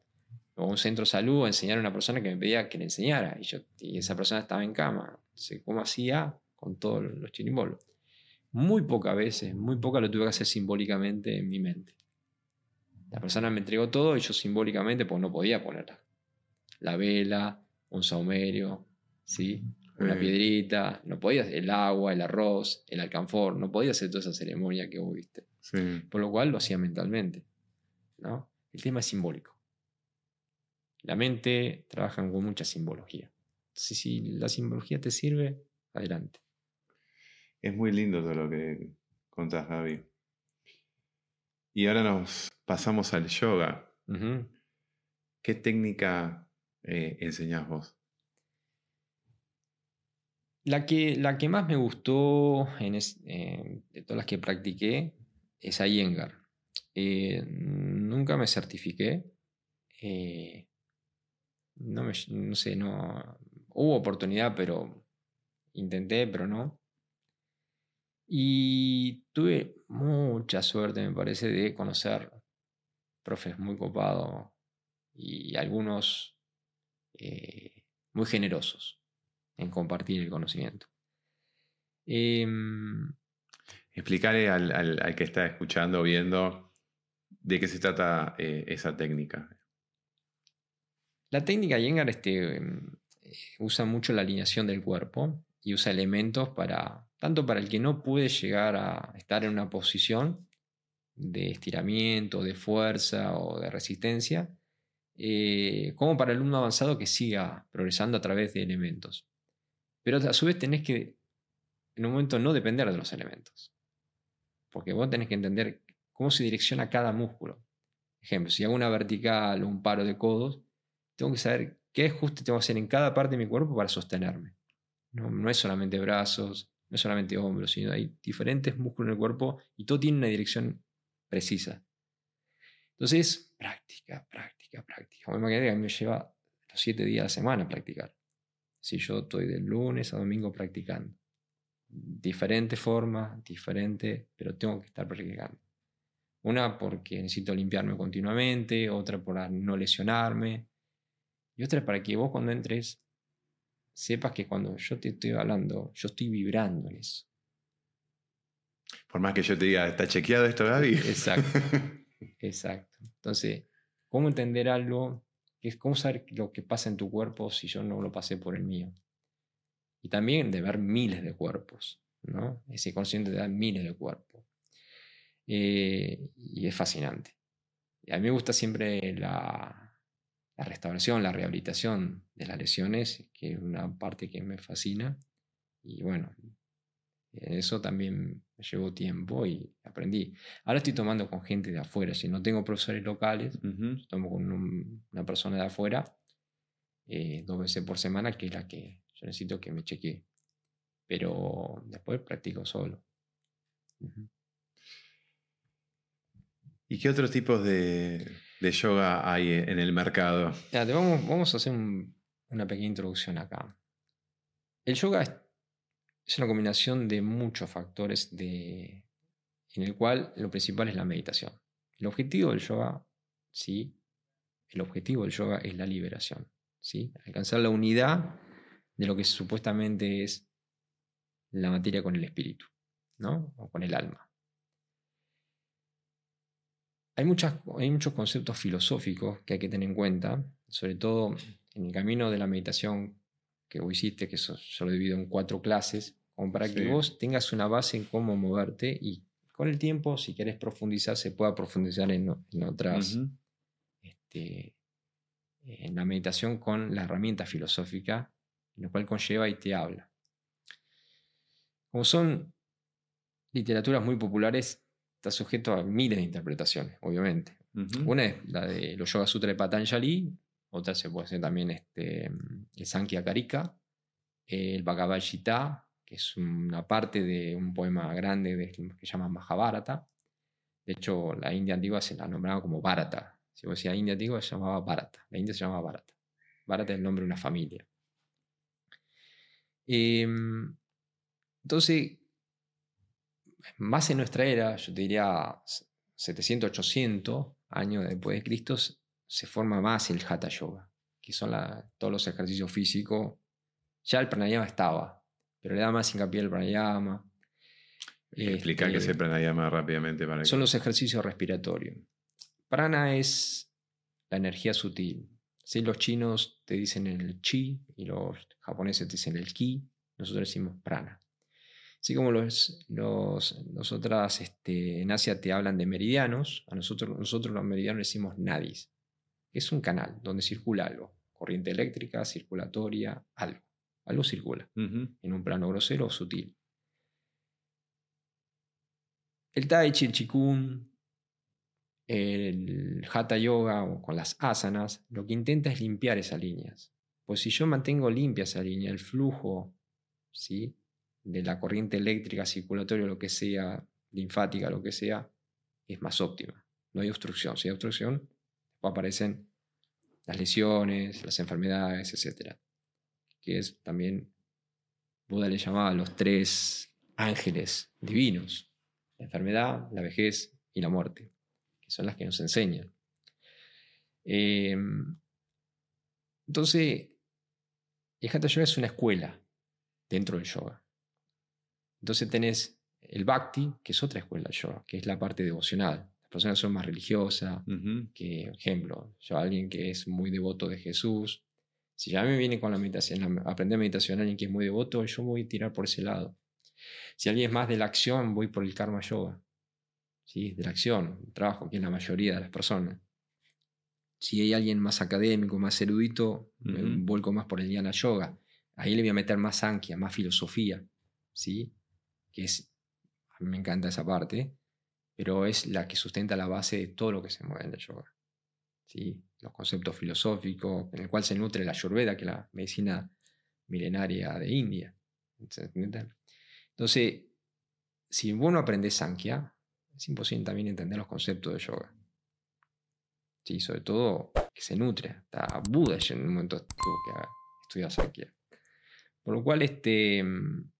o a un centro de salud a enseñar a una persona que me pedía que le enseñara y, yo, y esa persona estaba en cama. ¿Cómo hacía? con todos los chirimbolos. Muy pocas veces, muy poca lo tuve que hacer simbólicamente en mi mente. La persona me entregó todo y yo simbólicamente, pues no podía ponerla. La vela, un saumerio, ¿sí? Una piedrita, no podía el agua, el arroz, el alcanfor, no podía hacer toda esa ceremonia que vos viste. Por lo cual lo hacía mentalmente. ¿no? El tema es simbólico. La mente trabaja con mucha simbología. si la simbología te sirve, adelante. Es muy lindo todo lo que contás, Gaby. Y ahora nos pasamos al yoga. ¿Qué técnica eh, enseñás vos? La que, la que más me gustó en eh, de todas las que practiqué es Iyengar. Eh, nunca me certifiqué. no, me, no sé, no. Hubo oportunidad, pero intenté, pero no. Y tuve mucha suerte, me parece, de conocer profes muy copados y algunos eh, muy generosos en compartir el conocimiento. Eh, Explicarle al, que está escuchando, viendo, de qué se trata eh, esa técnica. La técnica Yengar este, em, usa mucho la alineación del cuerpo y usa elementos para, tanto para el que no puede llegar a estar en una posición de estiramiento, de fuerza o de resistencia, eh, como para el alumno avanzado que siga progresando a través de elementos. Pero a su vez tenés que, en un momento, no depender de los elementos. Porque vos tenés que entender cómo se direcciona cada músculo. Ejemplo, si hago una vertical o un paro de codos, tengo que saber qué ajuste tengo que hacer en cada parte de mi cuerpo para sostenerme. No, no es solamente brazos, no es solamente hombros, sino hay diferentes músculos en el cuerpo y todo tiene una dirección precisa. Entonces, práctica, práctica, práctica. Imagínate que a mí me lleva los siete días a la semana practicar. Si yo estoy de lunes a domingo practicando. Diferente forma, diferente, pero tengo que estar practicando. Una porque necesito limpiarme continuamente, otra por no lesionarme, y otra para que vos cuando entres sepas que cuando yo te estoy hablando, yo estoy vibrando en eso. Por más que yo te diga, ¿está chequeado esto, Gaby? Exacto. Exacto. Entonces, ¿cómo entender algo? Que es cómo saber lo que pasa en tu cuerpo si yo no lo pasé por el mío. Y también de ver miles de cuerpos, ¿no? Ese consciente de ver miles de cuerpos. Eh, y es fascinante. Y a mí me gusta siempre la, la restauración, la rehabilitación de las lesiones, que es una parte que me fascina. Y bueno, eso también me llevó tiempo y aprendí. Ahora estoy tomando con gente de afuera. Si no tengo profesores locales, tomo con una persona de afuera eh, dos veces por semana, que es la que yo necesito que me chequee. Pero después practico solo. ¿Y qué otros tipos de, yoga hay en el mercado? vamos, a hacer una pequeña introducción acá. El yoga es es una combinación de muchos factores en el cual lo principal es la meditación. El objetivo del yoga, sí, el objetivo del yoga es la liberación, sí, alcanzar la unidad de lo que supuestamente es la materia con el espíritu, ¿no? O con el alma. Hay, hay muchos conceptos filosóficos que hay que tener en cuenta, sobre todo en el camino de la meditación que vos hiciste, que eso lo divido en cuatro clases, como para que vos tengas una base en cómo moverte y con el tiempo, si querés profundizar, se pueda profundizar en, otras, este, en la meditación con la herramienta filosófica, la cual conlleva y te habla. Como son literaturas muy populares, está sujeto a miles de interpretaciones, obviamente. Una es la de los Yoga Sutra de Patanjali, otra se puede ser también este, el Sankhya Karika, el Bhagavad Gita, que es una parte de un poema grande de, que se llama Mahabharata. De hecho, la India antigua se la nombraba como Bharata. Si vos decías India antigua, se llamaba Bharata. La India se llamaba Bharata. Bharata es el nombre de una familia. Em, entonces, más en nuestra era, yo te diría 700, 800 años después de Cristo, se forma más el Hatha Yoga, que son todos los ejercicios físicos. Ya el pranayama estaba, pero le da más hincapié al pranayama. Explicar qué es el este, pranayama rápidamente. Para son los ejercicios respiratorios. Prana es la energía sutil. Si Los chinos te dicen el chi y los japoneses te dicen el ki, nosotros decimos prana. Así como los, los, nosotras este, en Asia te hablan de meridianos, a nosotros, nosotros los meridianos decimos nadis. Es un canal donde circula algo, corriente eléctrica, circulatoria, algo. Algo circula en un plano grosero o sutil. El Tai Chi, el Chikun, el Hatha Yoga o con las asanas, lo que intenta es limpiar esas líneas. Pues si yo mantengo limpia esa línea, el flujo ¿sí? de la corriente eléctrica, circulatoria, lo que sea, linfática, lo que sea, es más óptima. No hay obstrucción. Si hay obstrucción, aparecen las lesiones, las enfermedades, etc que es también, Buda le llamaba los tres ángeles divinos, la enfermedad, la vejez y la muerte, que son las que nos enseñan. Em, entonces, el Hatha Yoga es una escuela dentro del yoga. Entonces tenés el Bhakti, que es otra escuela del yoga, que es la parte devocional. Las personas son más religiosas, que, ejemplo, yo alguien que es muy devoto de Jesús, si ya me viene con la meditación, aprender meditación alguien que es muy devoto, yo voy a tirar por ese lado. Si alguien es más de la acción, voy por el karma yoga. ¿sí? De la acción, trabajo, que es la mayoría de las personas. Si hay alguien más académico, más erudito, me vuelco más por el Dhyana Yoga. Ahí le voy a meter más sankhya, más filosofía, ¿sí? Que es, a mí me encanta esa parte, pero es la que sustenta la base de todo lo que se mueve en el yoga. ¿sí? Los conceptos filosóficos, en el cual se nutre la Ayurveda, que es la medicina milenaria de India. Entonces, si vos no aprendés Sankhya, es imposible también entender los conceptos de yoga. Sí, sobre todo que se nutre. Hasta Buda en un momento tuvo que estudiar Sankhya. Por lo cual, este, mm,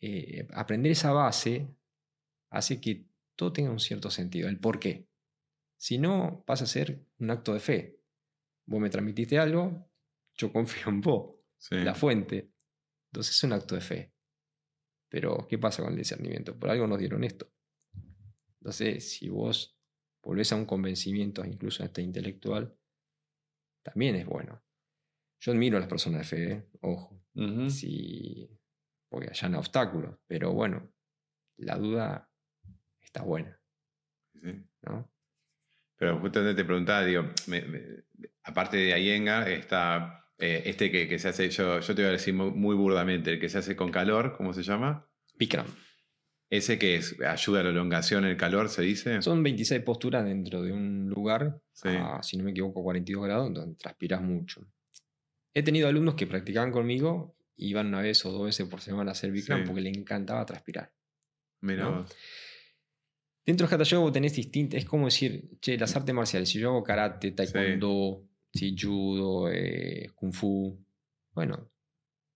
eh, aprender esa base hace que todo tenga un cierto sentido, el por qué. Si no, pasa a ser un acto de fe. Vos me transmitiste algo, yo confío en vos, la fuente. Entonces es un acto de fe. Pero, ¿qué pasa con el discernimiento? Por algo nos dieron esto. Entonces, si vos volvés a un convencimiento, incluso este intelectual, también es bueno. Yo admiro a las personas de fe, ¿eh? ojo. si, porque no obstáculos, pero bueno, la duda está buena. ¿no? Pero justamente te preguntaba, digo, aparte de Ayenga, está eh, este que, se hace, yo, yo te voy a decir muy, burdamente, el que se hace con calor, ¿cómo se llama? Bikram. Ese que es, ayuda a la elongación en el calor, se dice. Son 26 posturas dentro de un lugar, si no me equivoco, 42 grados, donde transpiras mucho. He tenido alumnos que practicaban conmigo, iban una vez o dos veces por semana a hacer Bikram porque le encantaba transpirar. Mira Dentro de Hatha Yoga tenés distintas, es como decir, che, las artes marciales, si yo hago karate, taekwondo, judo, eh, kung fu, bueno,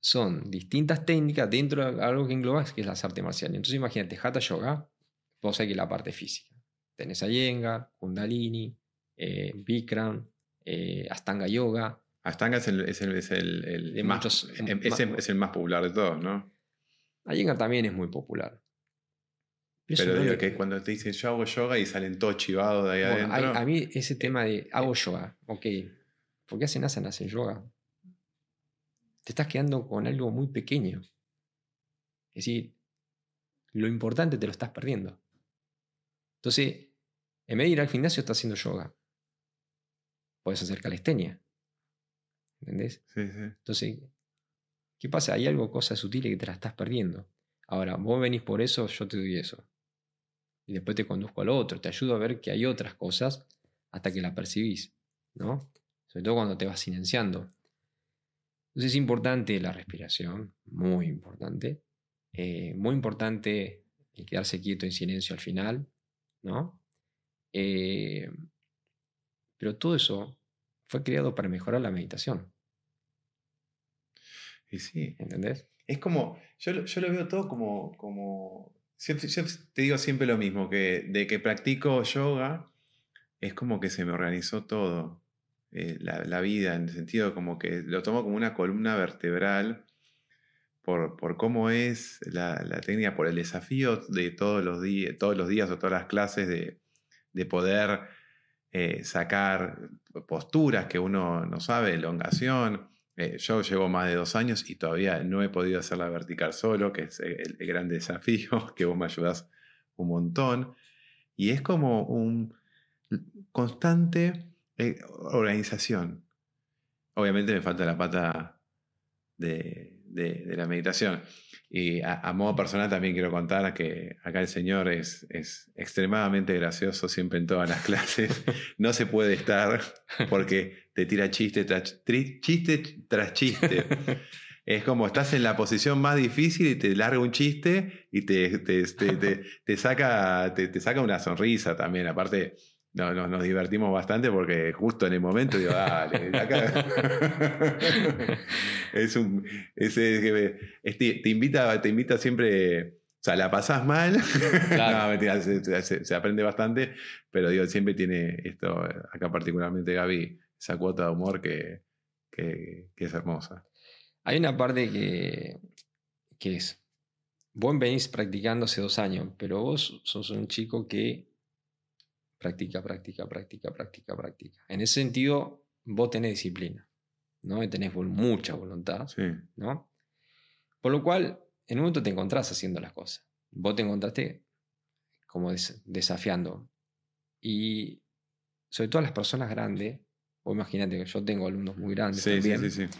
son distintas técnicas dentro de algo que engloba que es las artes marciales. Entonces imagínate, Hatha Yoga, vos que la parte física. Tenés Iyengar, Kundalini, eh, Bikram, eh, Astanga Yoga. Astanga es el, es el, es el, más, es, el más popular de todos, ¿no? Iyengar también es muy popular. Pero, digo que cuando te dicen yo hago yoga y salen todos chivados de ahí adentro. A, mí ese tema de hago yoga, ok, ¿por qué hacen asanas en yoga? Te estás quedando con algo muy pequeño. Es decir, lo importante te lo estás perdiendo. Entonces, en vez de ir al gimnasio, estás haciendo yoga. Puedes hacer calistenia. ¿Entendés? Sí, sí. Entonces, ¿qué pasa? Hay algo, cosas sutiles que te la estás perdiendo. Ahora, vos venís por eso, yo te doy eso y después te conduzco al otro, te ayudo a ver que hay otras cosas hasta que la percibís, ¿no? Sobre todo cuando te vas silenciando. Entonces es importante la respiración, muy importante. Eh, muy importante el quedarse quieto en silencio al final, ¿no? Eh, pero todo eso fue creado para mejorar la meditación. Y sí. ¿Entendés? Es como, yo, yo lo veo todo como, como yo te digo siempre lo mismo, que de que practico yoga es como que se me organizó todo, eh, la, vida, en el sentido como que lo tomo como una columna vertebral por, por cómo es la, técnica, por el desafío de todos los, días, todos los días o todas las clases de, poder eh, sacar posturas que uno no sabe, elongación, eh, yo llevo más de dos años y todavía no he podido hacerla vertical solo, que es el, gran desafío, que vos me ayudás un montón. Y es como un constante eh, organización. Obviamente me falta la pata de la meditación. Y a, modo personal también quiero contar que acá el señor es, es extremadamente gracioso siempre en todas las clases. No se puede estar porque te tira chiste tras chiste. Tras chiste. Es como estás en la posición más difícil y te larga un chiste y te, te, te, saca, te, saca una sonrisa también. Aparte, no, nos divertimos bastante porque justo en el momento digo, dale, acá. es un. Ese, este, te, invita, te invita siempre. O sea, la pasás mal. no, mentira, se, aprende bastante, pero digo, siempre tiene esto, acá particularmente Gaby, esa cuota de humor que, que, es hermosa. Hay una parte que, que es. Vos venís practicando hace dos años, pero vos sos un chico que Práctica, práctica, práctica, práctica, práctica. En ese sentido, vos tenés disciplina, ¿no? Y tenés mucha voluntad, ¿no? Por lo cual, en un momento te encontrás haciendo las cosas. Vos te encontraste como desafiando. Y sobre todo las personas grandes, vos imagínate que yo tengo alumnos muy grandes también, sí, sí, sí.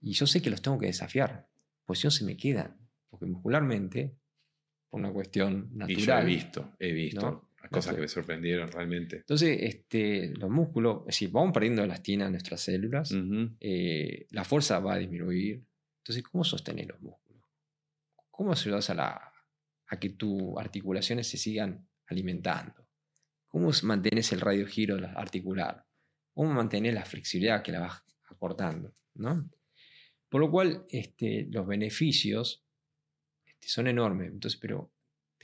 y yo sé que los tengo que desafiar, pues si no se me quedan, porque muscularmente, por una cuestión natural. Y yo he visto, he visto cosas que me sorprendieron realmente. Entonces, este, los músculos, si vamos perdiendo elastina en nuestras células, eh, la fuerza va a disminuir. Entonces, ¿cómo sostener los músculos? ¿Cómo ayudas a, la, a que tus articulaciones se sigan alimentando? ¿Cómo mantienes el radio giro articular? ¿Cómo mantienes la flexibilidad que la vas acortando? ¿no? Por lo cual, este, los beneficios este, son enormes. Entonces, pero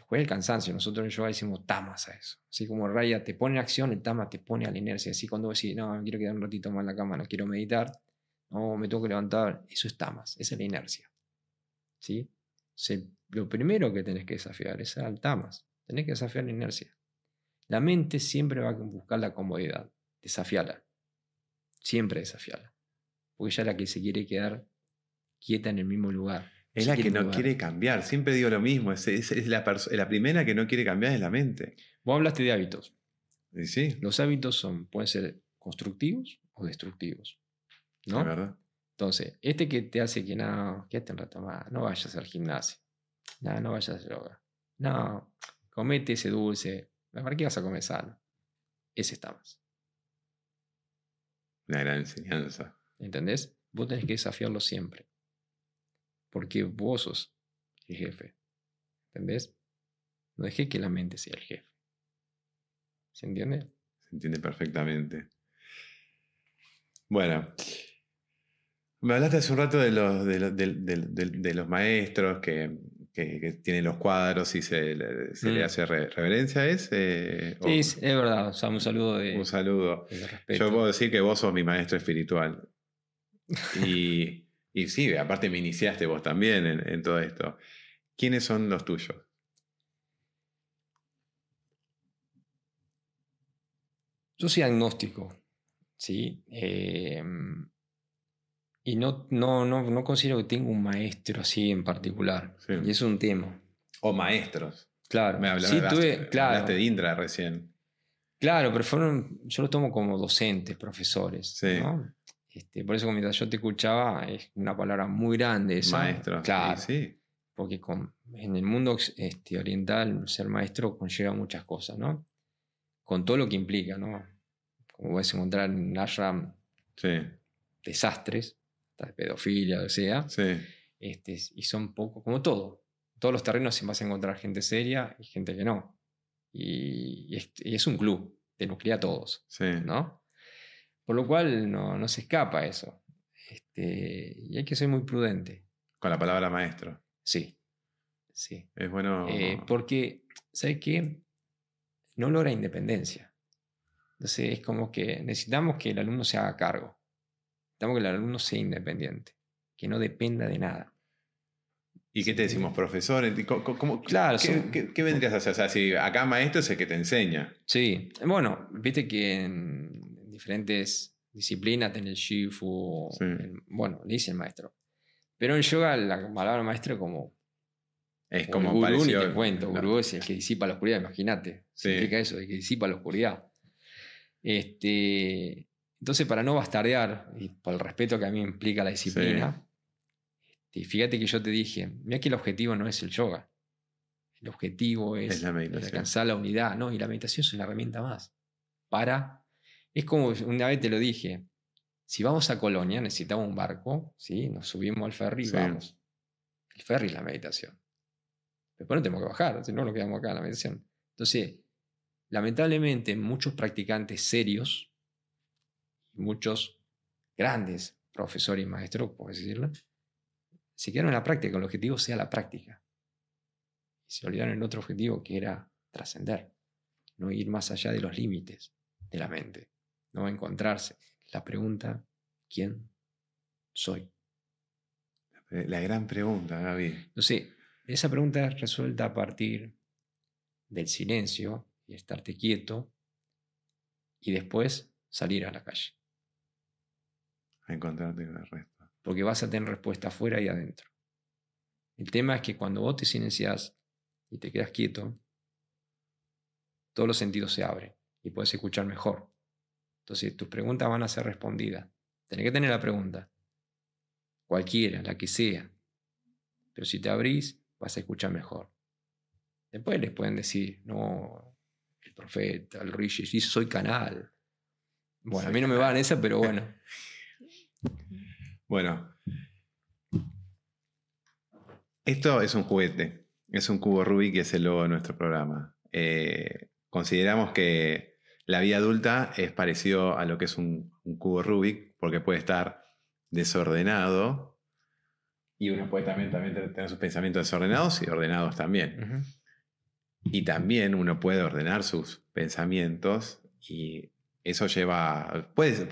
juega el cansancio. Nosotros en yoga decimos tamas a eso. Así como Raya te pone en acción, el tama te pone a la inercia. Así cuando vos decís, no, me quiero quedar un ratito más en la cama, no quiero meditar, no, me tengo que levantar. Eso es tamas, esa es la inercia. ¿Sí? lo primero que tenés que desafiar es al tamas. Tenés que desafiar la inercia. La mente siempre va a buscar la comodidad. Desafiala. Siempre desafiala. Porque ella es la que se quiere quedar quieta en el mismo lugar. Es la que no quiere cambiar. Siempre digo lo mismo. Es, es, la, la, primera que no quiere cambiar es la mente. Vos hablaste de hábitos. Sí. Los hábitos son, pueden ser constructivos o destructivos. ¿No? verdad. Entonces, este que te hace que no, quédate un rato más, no vayas al gimnasio. No, no vayas a yoga. No, comete ese dulce. ¿Para qué vas a comer sano? Ese está más. Una gran enseñanza. ¿Entendés? Vos tenés que desafiarlo siempre porque vos sos el jefe. ¿Entendés? No dejé que la mente sea el jefe. ¿Se entiende? Se entiende perfectamente. Bueno, me hablaste hace un rato de los, de, los maestros que, tienen los cuadros y se, le mm. hace reverencia. ¿Es? Eh, sí, es verdad. un saludo de. Un saludo. Yo puedo decir que vos sos mi maestro espiritual. Y. Y sí, aparte me iniciaste vos también en, todo esto. ¿Quiénes son los tuyos? Yo soy agnóstico, ¿sí? Em, y no, no, no, considero que tenga un maestro así en particular. Y es un tema. O maestros. Claro. Me hablaste, sí, tuve, claro. de Indra recién. Claro, pero fueron, yo lo tomo como docentes, profesores. Sí. Este, por eso mientras yo te escuchaba, es una palabra muy grande. maestro. Claro. Sí, Porque en el mundo este, oriental ser maestro conlleva muchas cosas, ¿no? Con todo lo que implica, ¿no? Como puedes encontrar en ashram desastres, pedofilia, o sea. Sí. Este, y son poco, como todo. todos los terrenos se vas a encontrar gente seria y gente que no. Y, es, y es, un club, te nuclea a todos. Sí. ¿no? Por lo cual no, se escapa eso. Este, y hay que ser muy prudente. Con la palabra maestro. Sí. Sí. Es bueno. Eh, porque, ¿sabes qué? No logra independencia. Entonces es como que necesitamos que el alumno se haga cargo. Necesitamos que el alumno sea independiente. Que no dependa de nada. ¿Y qué te decimos, profesor? ¿Cómo, claro, ¿qué, vendrías a hacer? O sea, si acá maestro es el que te enseña. Sí, bueno, viste que en, diferentes disciplinas, en el Shifu, bueno, le dice el maestro. Pero en yoga la palabra maestro como... Es como gurú, ni te cuento, gurú es el que disipa la oscuridad, imagínate. Significa eso, el que disipa la oscuridad. Este, entonces, para no bastardear, y por el respeto que a mí implica la disciplina, este, fíjate que yo te dije, mira que el objetivo no es el yoga. El objetivo es, alcanzar la unidad, ¿no? Y la meditación es una herramienta más para es como una vez te lo dije, si vamos a Colonia necesitamos un barco, ¿sí? nos subimos al ferry y vamos. El ferry es la meditación. Después no tenemos que bajar, si no nos quedamos acá en la meditación. Entonces, lamentablemente muchos practicantes serios, muchos grandes profesores y maestros, por decirlo, se quedaron en la práctica, el objetivo sea la práctica. Y se olvidaron el otro objetivo que era trascender, no ir más allá de los límites de la mente no va a encontrarse. La pregunta, ¿quién soy? La gran pregunta, Gaby. sé, esa pregunta es resuelta a partir del silencio y estarte quieto y después salir a la calle. A encontrarte con el resto. Porque vas a tener respuesta afuera y adentro. El tema es que cuando vos te silencias y te quedas quieto, todos los sentidos se abren y puedes escuchar mejor. Entonces tus preguntas van a ser respondidas. Tenés que tener la pregunta. Cualquiera, la que sea. Pero si te abrís, vas a escuchar mejor. Después les pueden decir, no, el profeta, el Rishi, soy canal. Bueno, a mí no me va en esa, pero bueno. Bueno. Esto es un juguete. Es un cubo Rubik que es el logo de nuestro programa. Eh, consideramos que la vida adulta es parecido a lo que es un, un cubo Rubik, porque puede estar desordenado y uno puede también, también tener sus pensamientos desordenados y ordenados también. Y también uno puede ordenar sus pensamientos y eso lleva, puedes,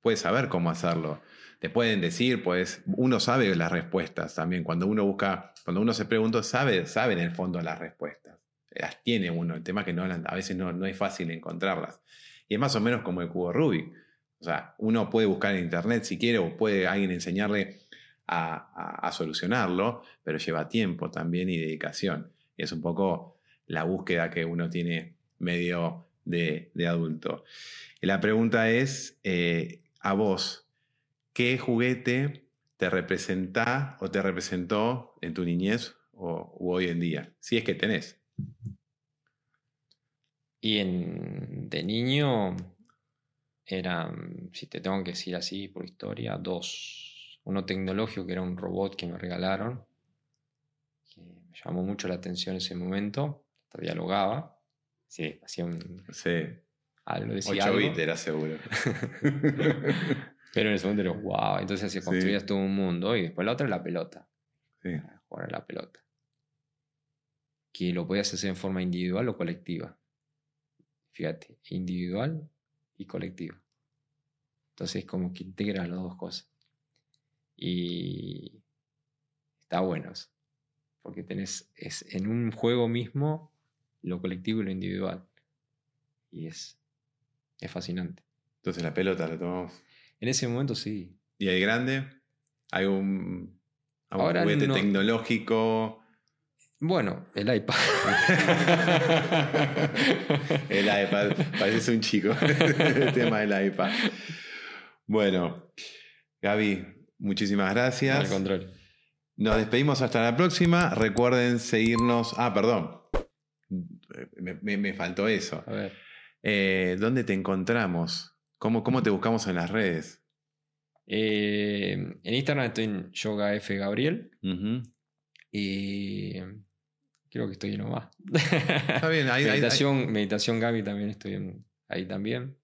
puedes saber cómo hacerlo. Te pueden decir, pues, uno sabe las respuestas también. Cuando uno busca, cuando uno se pregunta, sabe, sabe en el fondo las respuestas. Las tiene uno. El tema es que no, a veces no, no es fácil encontrarlas. Y es más o menos como el cubo Rubik. O sea, uno puede buscar en internet si quiere o puede alguien enseñarle a, a- a solucionarlo, pero lleva tiempo también y dedicación. Y es un poco la búsqueda que uno tiene medio de, adulto. Y la pregunta es, eh, a vos, ¿qué juguete te representa o te representó en tu niñez o hoy en día? Si es que tenés. Y en, de niño eran, si te tengo que decir así por historia, dos. Uno tecnológico, que era un robot que me regalaron, que me llamó mucho la atención en ese momento, dialogaba, sí, hacía un, Sí, algo, decía 8 algo, bits era seguro. pero en ese momento era wow, entonces así Sí. construías todo un mundo, y después la otra la pelota, Sí. jugar a la pelota, que lo podías hacer en forma individual o colectiva. Fíjate, individual y colectiva. Entonces como que integras las dos cosas. Y está bueno eso. Porque tenés es en un juego mismo lo colectivo y lo individual. Y es, es fascinante. Entonces la pelota la tomamos. En ese momento sí. ¿Y el grande? ¿Hay un, Ahora juguete no. tecnológico? Bueno, el iPad. el iPad. Pareces un chico. el tema del iPad. Bueno, Gaby, muchísimas Al gracias. contrario. Nos despedimos hasta la próxima. Recuerden seguirnos. Ah, perdón. Me, me- me faltó eso. A ver. Eh, ¿Dónde te encontramos? ¿Cómo, ¿Cómo te buscamos en las redes? Eh, en Instagram estoy en Yoga F Gabriel. Y creo que estoy nomás. Está bien, ahí, ahí- ahí- meditación, meditación Gaby también estoy en- ahí también.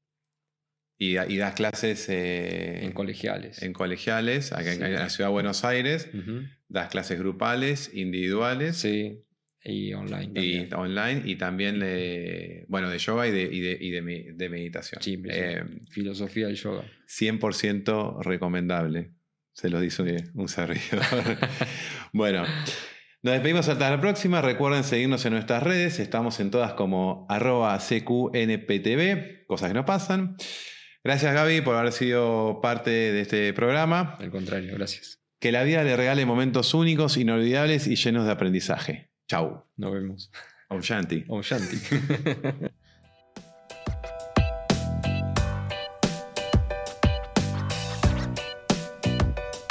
y, y das clases eh, En colegiales. en colegiales, acá en- Sí. en la ciudad de Buenos Aires. Das clases grupales, individuales Sí. Y online y también. online y también de, bueno, de yoga y de, y de, y de me- de meditación. Sí. Eh, Filosofía del yoga. 100% recomendable. Se lo dice un, servidor. bueno, nos despedimos hasta la próxima. Recuerden seguirnos en nuestras redes. Estamos en todas como arroba CQNPTV, cosas que nos pasan. Gracias Gaby por haber sido parte de este programa. Al contrario, gracias. Que la vida le regale momentos únicos, inolvidables y llenos de aprendizaje. Chau. Nos vemos. Om Shanti. Om Shanti.